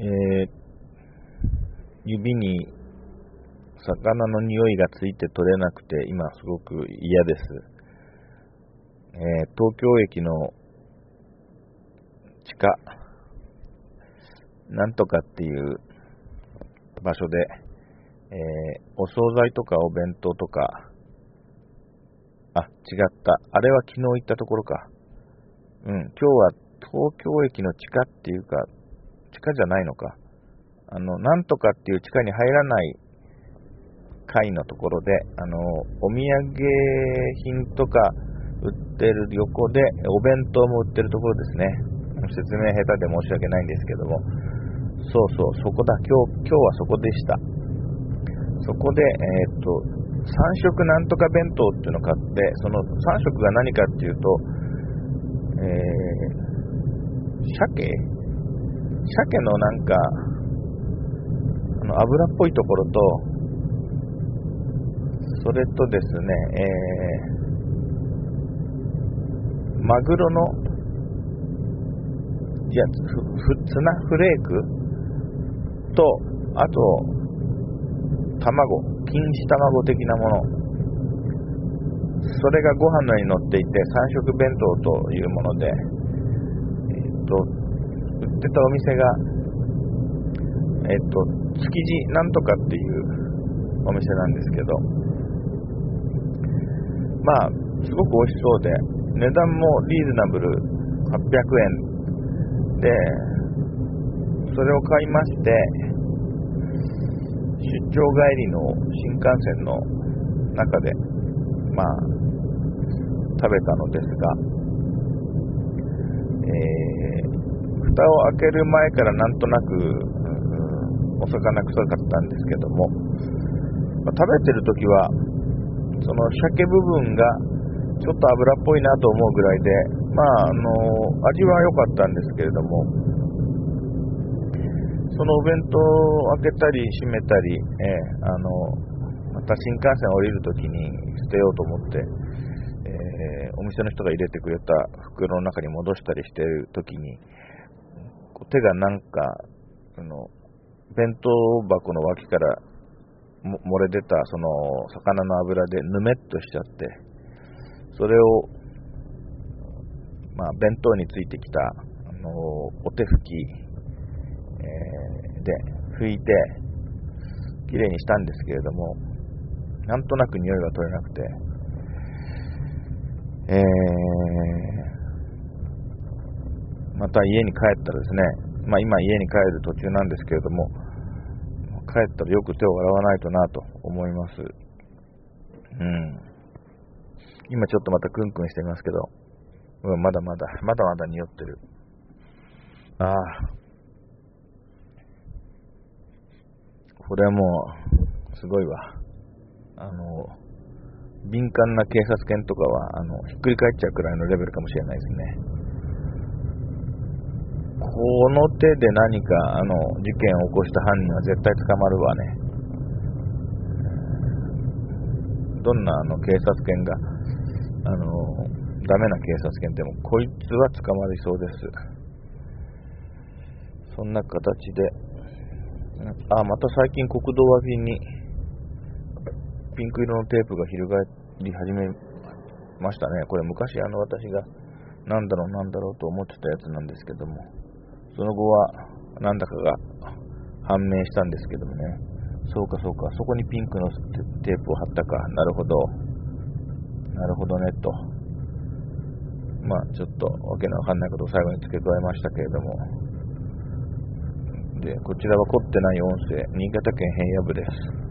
えー、指に魚の匂いがついて取れなくて、今すごく嫌です。えー、東京駅の地下、なんとかっていう場所で、えー、お惣菜とかお弁当とか、あ、違った。あれは昨日行ったところか。うん、今日は東京駅の地下っていうか、地下じゃないのか。あの、なんとかっていう地下に入らない階のところで、あの、お土産品とか売ってる横で、お弁当も売ってるところですね。説明下手で申し訳ないんですけども、そうそう、そこだ、今日、今日はそこでした。そこで、えー、っと、3色なんとか弁当っていうのを買って、その3色が何かっていうと、えー、鮭？鮭のなんか、あの油っぽいところと、それとですね、えー、マグロの、いや、ふ、ツナフレーク？と、あと、卵、錦糸卵的なもの、それがご飯の上に乗っていて、三色弁当というもので、えっ、と、ってたお店が、えっ、と、築地なんとかっていうお店なんですけど、まあ、すごく美味しそうで、値段もリーズナブル800円。で、それを買いまして、出張帰りの新幹線の中で、まあ、食べたのですが、えー、蓋を開ける前からなんとなく、お魚臭かったんですけども、まあ、食べてる時は、その鮭部分がちょっと油っぽいなと思うぐらいで、まあ、あの味は良かったんですけれども、そのお弁当を開けたり閉めたり、えー、あのまた新幹線降りるときに捨てようと思って、え、お店の人が入れてくれた袋の中に戻したりしてるときに、手がなんか、あの弁当箱の脇から漏れ出たその魚の油でぬめっとしちゃって、それを、まあ、弁当についてきた、あのお手拭きえー、で拭いてきれいにしたんですけれどもなんとなく匂いが取れなくて、えー、また家に帰ったらですね、まあ、今家に帰る途中なんですけれども帰ったらよく手を洗わないとなと思いますうん今ちょっとまたクンクンしてますけど、うん、まだまだまだまだ匂ってるああこれはもう、すごいわ。あの、敏感な警察犬とかは、あの、ひっくり返っちゃうくらいのレベルかもしれないですね。この手で何か、あの、事件を起こした犯人は絶対捕まるわね。どんなあの警察犬が、あの、ダメな警察犬でも、こいつは捕まりそうです。そんな形で、あ、また最近国道脇にピンク色のテープが翻り始めましたね。これ昔あの私がなんだろうなんだろうと思ってたやつなんですけども、その後はなんだかが判明したんですけどもね。そうかそうか、そこにピンクのテープを貼ったか。なるほど。なるほどね、と。まあちょっとわけのわかんないことを最後に付け加えましたけれども、で、こちらは凝ってない音声、新潟県平野部です。